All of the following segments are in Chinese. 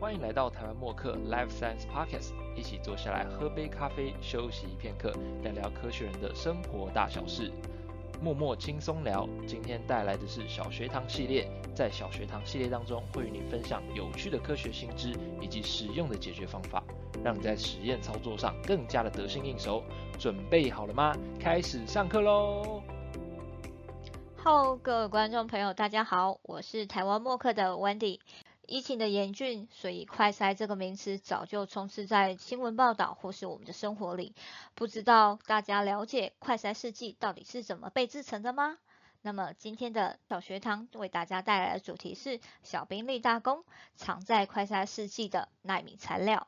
欢迎来到台湾默克 Life Science Podcast，一起坐下来喝杯咖啡，休息片刻，聊聊科学人的生活大小事。默默轻松聊，今天带来的是小学堂系列。在小学堂系列当中，会与你分享有趣的科学新知以及实用的解决方法，让你在实验操作上更加的得心应手。准备好了吗？开始上课喽！Hello，各位观众朋友，大家好，我是台湾默克的 Wendy。疫情的严峻，所以快筛这个名词早就充斥在新闻报道或是我们的生活里。不知道大家了解快筛试剂到底是怎么被制成的吗？那么今天的小学堂为大家带来的主题是小兵立大功，藏在快筛试剂的纳米材料。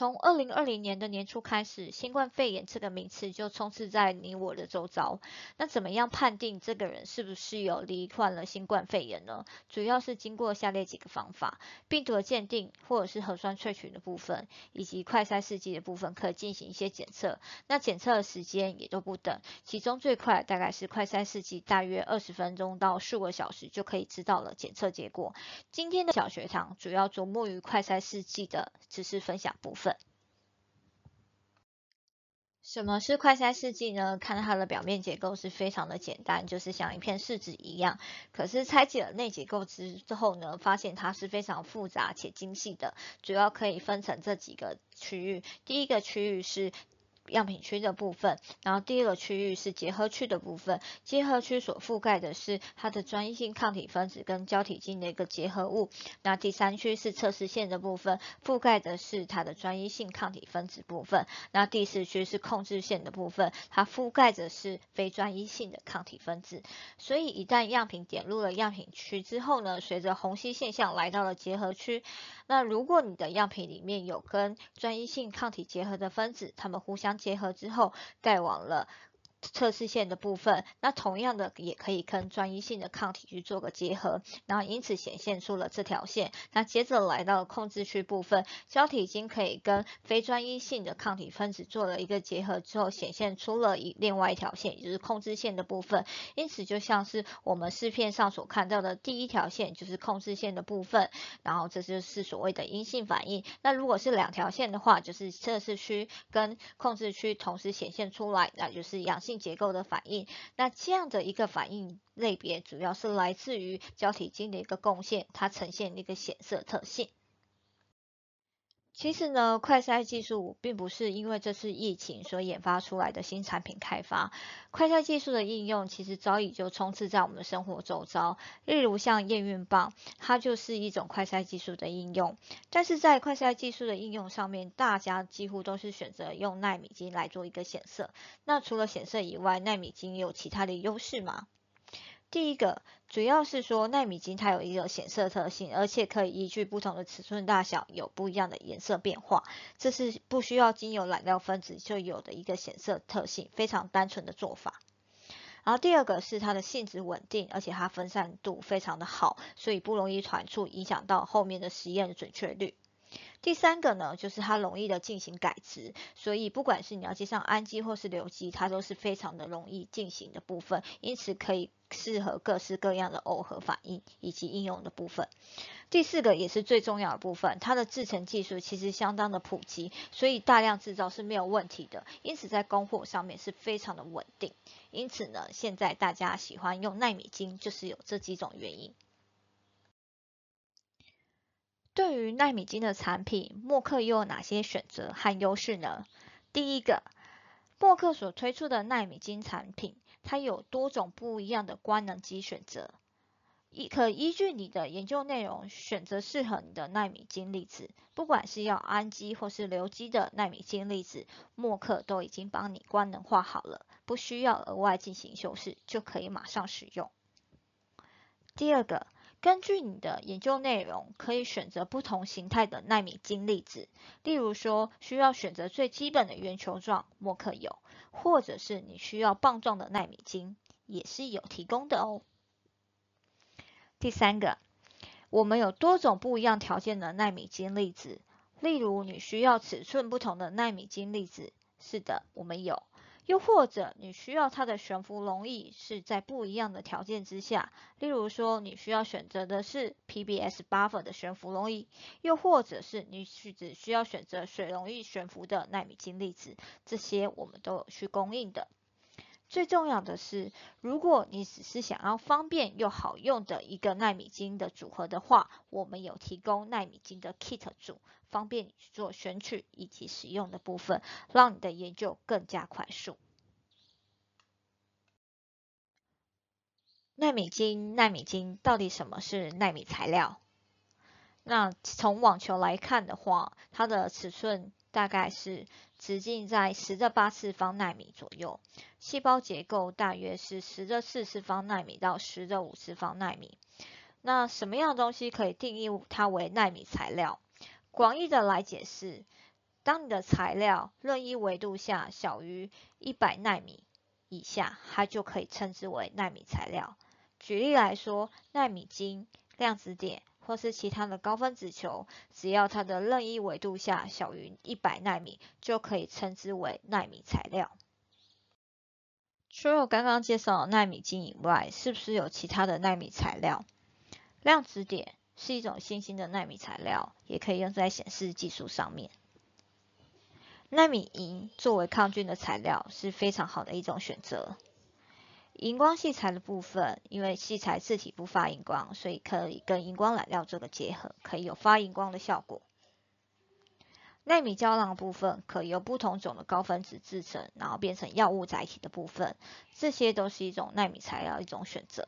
从二零二零年的年初开始，新冠肺炎这个名词就充斥在你我的周遭。那怎么样判定这个人是不是有罹患了新冠肺炎呢？主要是经过下列几个方法：病毒的鉴定，或者是核酸萃取的部分，以及快筛试剂的部分，可以进行一些检测。那检测的时间也都不等，其中最快大概是快筛试剂，大约二十分钟到数个小时就可以知道了检测结果。今天的小学堂主要着目于快筛试剂的知识分享部分。什么是快筛试剂呢？看它的表面结构是非常的简单，就是像一片试纸一样。可是拆解了内结构之之后呢，发现它是非常复杂且精细的。主要可以分成这几个区域，第一个区域是。样品区的部分，然后第二个区域是结合区的部分，结合区所覆盖的是它的专一性抗体分子跟胶体晶的一个结合物。那第三区是测试线的部分，覆盖的是它的专一性抗体分子部分。那第四区是控制线的部分，它覆盖着是非专一性的抗体分子。所以一旦样品点入了样品区之后呢，随着虹吸现象来到了结合区。那如果你的样品里面有跟专一性抗体结合的分子，它们互相结合之后，盖网了。测试线的部分，那同样的也可以跟专一性的抗体去做个结合，然后因此显现出了这条线。那接着来到控制区部分，胶体已经可以跟非专一性的抗体分子做了一个结合之后，显现出了一另外一条线，也就是控制线的部分。因此就像是我们视片上所看到的第一条线就是控制线的部分，然后这就是所谓的阴性反应。那如果是两条线的话，就是测试区跟控制区同时显现出来，那就是阳性。性结构的反应，那这样的一个反应类别，主要是来自于胶体金的一个贡献，它呈现一个显色特性。其实呢，快筛技术并不是因为这次疫情所研发出来的新产品开发。快筛技术的应用其实早已就充斥在我们的生活周遭，例如像验孕棒，它就是一种快筛技术的应用。但是在快筛技术的应用上面，大家几乎都是选择用纳米金来做一个显色。那除了显色以外，纳米金有其他的优势吗？第一个主要是说纳米晶它有一个显色特性，而且可以依据不同的尺寸大小有不一样的颜色变化，这是不需要经由染料分子就有的一个显色特性，非常单纯的做法。然后第二个是它的性质稳定，而且它分散度非常的好，所以不容易传出，影响到后面的实验的准确率。第三个呢，就是它容易的进行改值，所以不管是你要接上氨基或是硫基，它都是非常的容易进行的部分，因此可以适合各式各样的耦合反应以及应用的部分。第四个也是最重要的部分，它的制成技术其实相当的普及，所以大量制造是没有问题的，因此在供货上面是非常的稳定。因此呢，现在大家喜欢用纳米金，就是有这几种原因。对于纳米金的产品，默克又有哪些选择和优势呢？第一个，默克所推出的纳米金产品，它有多种不一样的官能基选择，依可依据你的研究内容选择适合你的纳米金粒子。不管是要氨基或是硫基的纳米金粒子，默克都已经帮你官能化好了，不需要额外进行修饰，就可以马上使用。第二个。根据你的研究内容，可以选择不同形态的纳米晶粒子。例如说，需要选择最基本的圆球状，默克有；或者是你需要棒状的纳米晶，也是有提供的哦。第三个，我们有多种不一样条件的纳米晶粒子。例如，你需要尺寸不同的纳米晶粒子，是的，我们有。又或者你需要它的悬浮溶液是在不一样的条件之下，例如说你需要选择的是 PBS buffer 的悬浮溶液，又或者是你是只需要选择水溶液悬浮的纳米金粒子，这些我们都有去供应的。最重要的是，如果你只是想要方便又好用的一个纳米金的组合的话，我们有提供纳米金的 kit 组，方便你去做选取以及使用的部分，让你的研究更加快速。纳米金，纳米金到底什么是纳米材料？那从网球来看的话，它的尺寸。大概是直径在十的八次方纳米左右，细胞结构大约是十的四次方纳米到十的五次方纳米。那什么样的东西可以定义它为纳米材料？广义的来解释，当你的材料任意维度下小于一百纳米以下，它就可以称之为纳米材料。举例来说，纳米晶、量子点。或是其他的高分子球，只要它的任意维度下小于一百纳米，就可以称之为纳米材料。除了刚刚介绍的纳米晶以外，是不是有其他的纳米材料？量子点是一种新兴的纳米材料，也可以用在显示技术上面。纳米银作为抗菌的材料是非常好的一种选择。荧光细材的部分，因为细材自体不发荧光，所以可以跟荧光染料做个结合，可以有发荧光的效果。纳米胶囊部分可由不同种的高分子制成，然后变成药物载体的部分，这些都是一种纳米材料一种选择。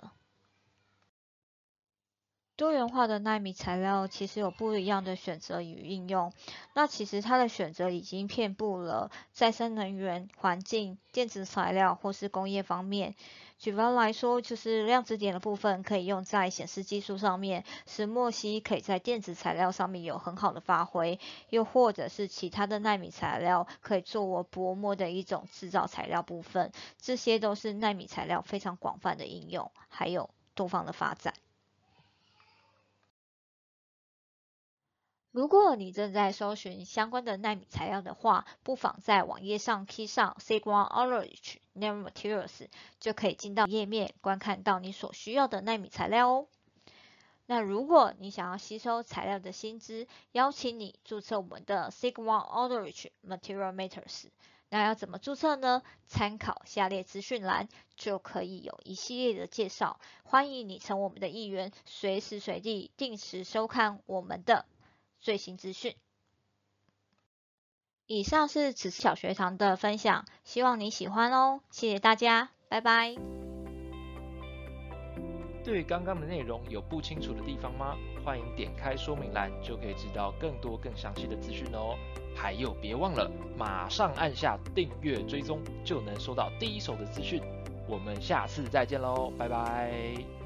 多元化的纳米材料其实有不一样的选择与应用，那其实它的选择已经遍布了再生能源、环境、电子材料或是工业方面。举方来说，就是量子点的部分可以用在显示技术上面，石墨烯可以在电子材料上面有很好的发挥，又或者是其他的纳米材料可以作为薄膜的一种制造材料部分，这些都是纳米材料非常广泛的应用，还有多方的发展。如果你正在搜寻相关的纳米材料的话，不妨在网页上 key 上 Sigma Orange Nanomaterials，就可以进到页面，观看到你所需要的纳米材料哦。那如果你想要吸收材料的薪资，邀请你注册我们的 Sigma Orange Material Matters。那要怎么注册呢？参考下列资讯栏，就可以有一系列的介绍。欢迎你成为我们的一员，随时随地定时收看我们的。最新资讯。以上是此次小学堂的分享，希望你喜欢哦。谢谢大家，拜拜。对于刚刚的内容有不清楚的地方吗？欢迎点开说明栏，就可以知道更多更详细的资讯哦。还有，别忘了马上按下订阅追踪，就能收到第一手的资讯。我们下次再见喽，拜拜。